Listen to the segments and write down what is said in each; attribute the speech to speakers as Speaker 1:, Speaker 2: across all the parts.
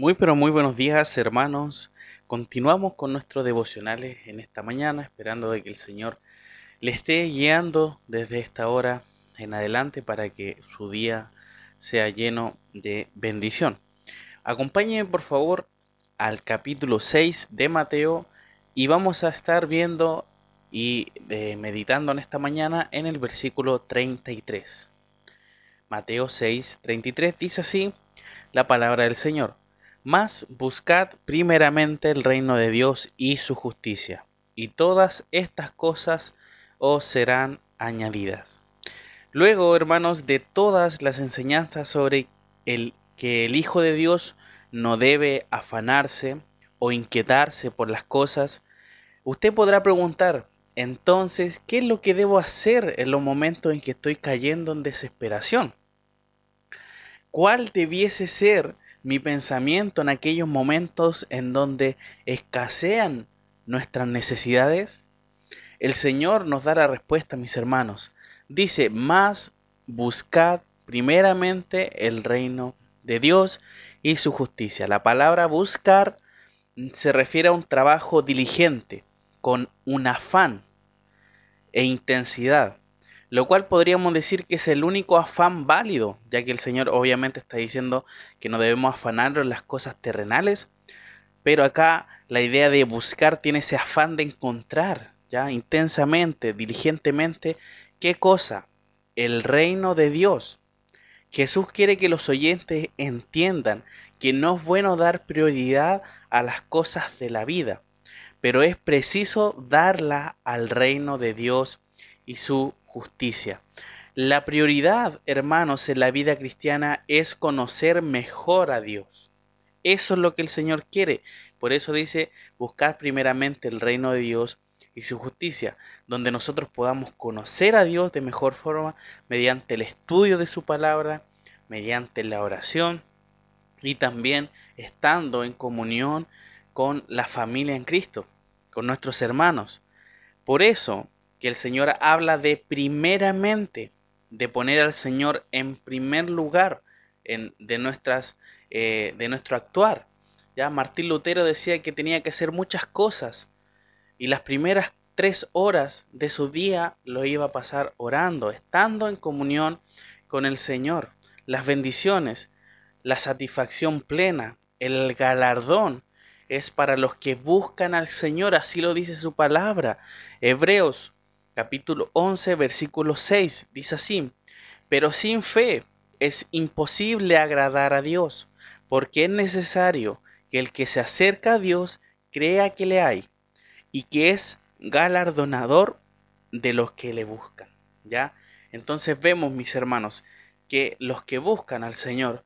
Speaker 1: Muy pero muy buenos días hermanos. Continuamos con nuestros devocionales en esta mañana, esperando de que el Señor le esté guiando desde esta hora en adelante para que su día sea lleno de bendición. Acompáñenme por favor al capítulo 6 de Mateo y vamos a estar viendo y eh, meditando en esta mañana en el versículo 33. Mateo 6, 33 dice así la palabra del Señor. Mas buscad primeramente el reino de Dios y su justicia, y todas estas cosas os serán añadidas. Luego, hermanos, de todas las enseñanzas sobre el que el Hijo de Dios no debe afanarse o inquietarse por las cosas, usted podrá preguntar, entonces, ¿qué es lo que debo hacer en los momentos en que estoy cayendo en desesperación? ¿Cuál debiese ser mi pensamiento en aquellos momentos en donde escasean nuestras necesidades? El Señor nos da la respuesta, mis hermanos. Dice, más buscad primeramente el reino de Dios y su justicia. La palabra buscar se refiere a un trabajo diligente, con un afán e intensidad lo cual podríamos decir que es el único afán válido, ya que el Señor obviamente está diciendo que no debemos afanarnos las cosas terrenales, pero acá la idea de buscar tiene ese afán de encontrar, ya intensamente, diligentemente, ¿qué cosa? El reino de Dios. Jesús quiere que los oyentes entiendan que no es bueno dar prioridad a las cosas de la vida, pero es preciso darla al reino de Dios y su justicia. La prioridad, hermanos, en la vida cristiana es conocer mejor a Dios. Eso es lo que el Señor quiere. Por eso dice, buscad primeramente el reino de Dios y su justicia, donde nosotros podamos conocer a Dios de mejor forma mediante el estudio de su palabra, mediante la oración y también estando en comunión con la familia en Cristo, con nuestros hermanos. Por eso, que el Señor habla de primeramente, de poner al Señor en primer lugar en, de, nuestras, eh, de nuestro actuar. Ya Martín Lutero decía que tenía que hacer muchas cosas y las primeras tres horas de su día lo iba a pasar orando, estando en comunión con el Señor. Las bendiciones, la satisfacción plena, el galardón es para los que buscan al Señor, así lo dice su palabra. Hebreos capítulo 11, versículo 6, dice así, pero sin fe es imposible agradar a Dios, porque es necesario que el que se acerca a Dios crea que le hay y que es galardonador de los que le buscan. ¿Ya? Entonces vemos, mis hermanos, que los que buscan al Señor,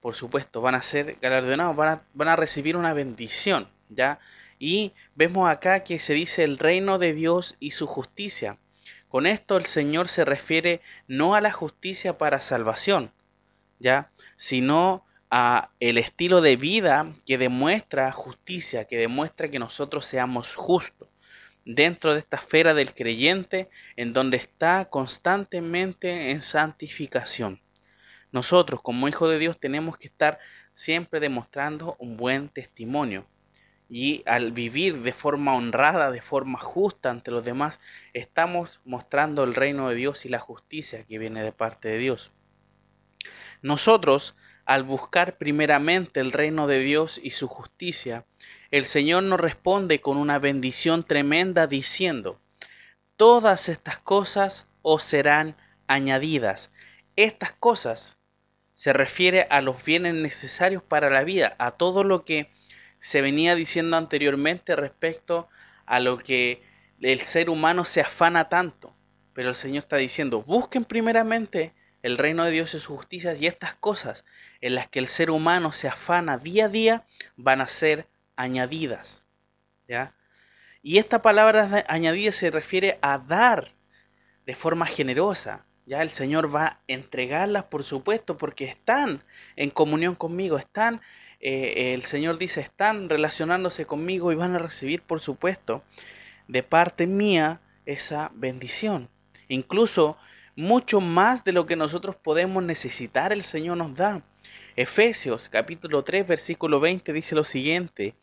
Speaker 1: por supuesto, van a ser galardonados, van a, van a recibir una bendición, ¿ya? Y vemos acá que se dice el reino de Dios y su justicia. Con esto el Señor se refiere no a la justicia para salvación, ¿ya? sino a el estilo de vida que demuestra justicia, que demuestra que nosotros seamos justos dentro de esta esfera del creyente en donde está constantemente en santificación. Nosotros como hijos de Dios tenemos que estar siempre demostrando un buen testimonio y al vivir de forma honrada, de forma justa ante los demás, estamos mostrando el reino de Dios y la justicia que viene de parte de Dios. Nosotros, al buscar primeramente el reino de Dios y su justicia, el Señor nos responde con una bendición tremenda diciendo, todas estas cosas os serán añadidas. Estas cosas se refiere a los bienes necesarios para la vida, a todo lo que se venía diciendo anteriormente respecto a lo que el ser humano se afana tanto. Pero el Señor está diciendo, busquen primeramente el reino de Dios y sus justicias y estas cosas en las que el ser humano se afana día a día van a ser añadidas. ¿ya? Y esta palabra añadida se refiere a dar de forma generosa. Ya el Señor va a entregarlas, por supuesto, porque están en comunión conmigo, están eh, el Señor dice, están relacionándose conmigo y van a recibir, por supuesto, de parte mía esa bendición. Incluso mucho más de lo que nosotros podemos necesitar, el Señor nos da. Efesios capítulo 3 versículo 20 dice lo siguiente,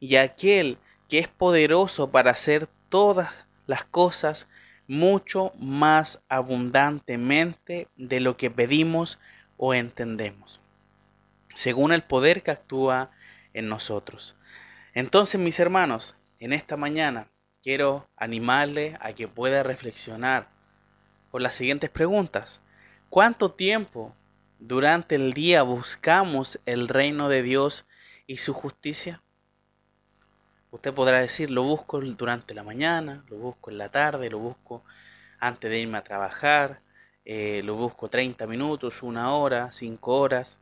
Speaker 1: y aquel que es poderoso para hacer todas las cosas mucho más abundantemente de lo que pedimos o entendemos, según el poder que actúa en nosotros. Entonces, mis hermanos, en esta mañana quiero animarle a que pueda reflexionar por las siguientes preguntas. ¿Cuánto tiempo durante el día buscamos el reino de Dios y su justicia? Usted podrá decir, lo busco durante la mañana, lo busco en la tarde, lo busco antes de irme a trabajar, eh, lo busco 30 minutos, una hora, 5 horas.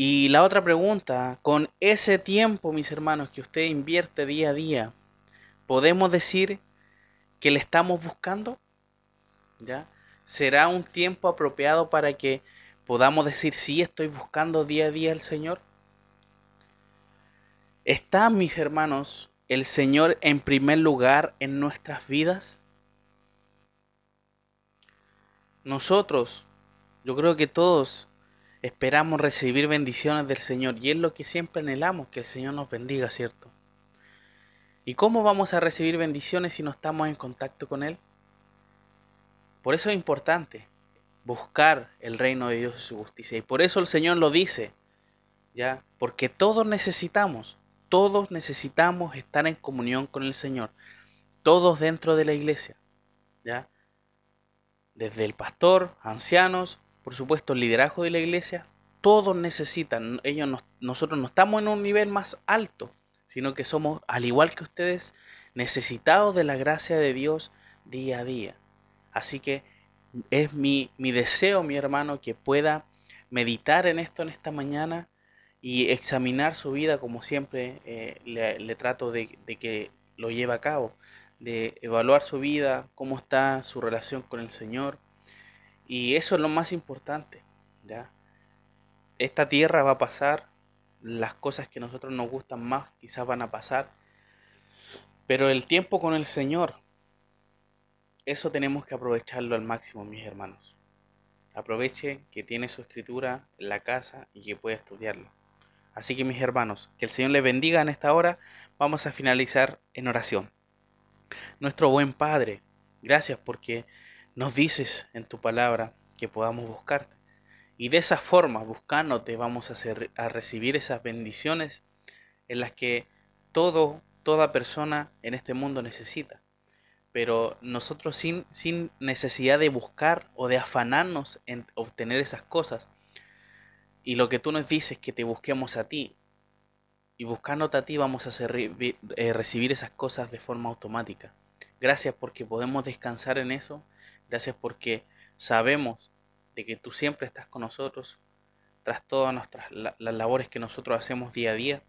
Speaker 1: Y la otra pregunta, con ese tiempo, mis hermanos, que usted invierte día a día, ¿podemos decir que le estamos buscando? ¿Ya? ¿Será un tiempo apropiado para que podamos decir, sí, estoy buscando día a día al Señor? ¿Está, mis hermanos, el Señor en primer lugar en nuestras vidas? Nosotros, yo creo que todos esperamos recibir bendiciones del Señor y es lo que siempre anhelamos, que el Señor nos bendiga, ¿cierto? ¿Y cómo vamos a recibir bendiciones si no estamos en contacto con Él? Por eso es importante buscar el reino de Dios y su justicia. Y por eso el Señor lo dice, ¿ya? Porque todos necesitamos todos necesitamos estar en comunión con el Señor. Todos dentro de la iglesia. ¿Ya? Desde el pastor, ancianos, por supuesto el liderazgo de la iglesia, todos necesitan. Ellos nosotros no estamos en un nivel más alto, sino que somos, al igual que ustedes, necesitados de la gracia de Dios día a día. Así que es mi, mi deseo, mi hermano, que pueda meditar en esto en esta mañana y examinar su vida como siempre eh, le, trato de, que lo lleve a cabo, de evaluar su vida, cómo está su relación con el Señor. Y eso es lo más importante. ¿ya? Esta tierra va a pasar, las cosas que a nosotros nos gustan más quizás van a pasar, pero el tiempo con el Señor, eso tenemos que aprovecharlo al máximo, mis hermanos. Aproveche que tiene su escritura en la casa y que puede estudiarla. Así que mis hermanos, que el Señor les bendiga en esta hora. Vamos a finalizar en oración. Nuestro buen Padre, gracias porque nos dices en tu palabra que podamos buscarte. Y de esa forma, buscándote, vamos a, recibir esas bendiciones en las que todo, toda persona en este mundo necesita. Pero nosotros sin, sin necesidad de buscar o de afanarnos en obtener esas cosas, y lo que tú nos dices es que te busquemos a ti. Y buscándote a ti vamos a eh, recibir esas cosas de forma automática. Gracias porque podemos descansar en eso. Gracias porque sabemos de que tú siempre estás con nosotros tras todas nuestras las labores que nosotros hacemos día a día.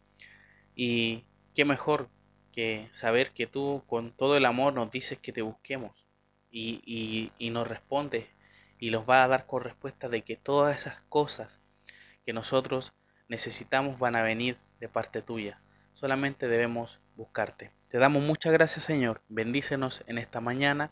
Speaker 1: Y qué mejor que saber que tú con todo el amor nos dices que te busquemos y, y, y nos respondes y nos va a dar con respuesta de que todas esas cosas que nosotros necesitamos van a venir de parte tuya. Solamente debemos buscarte. Te damos muchas gracias Señor. Bendícenos en esta mañana.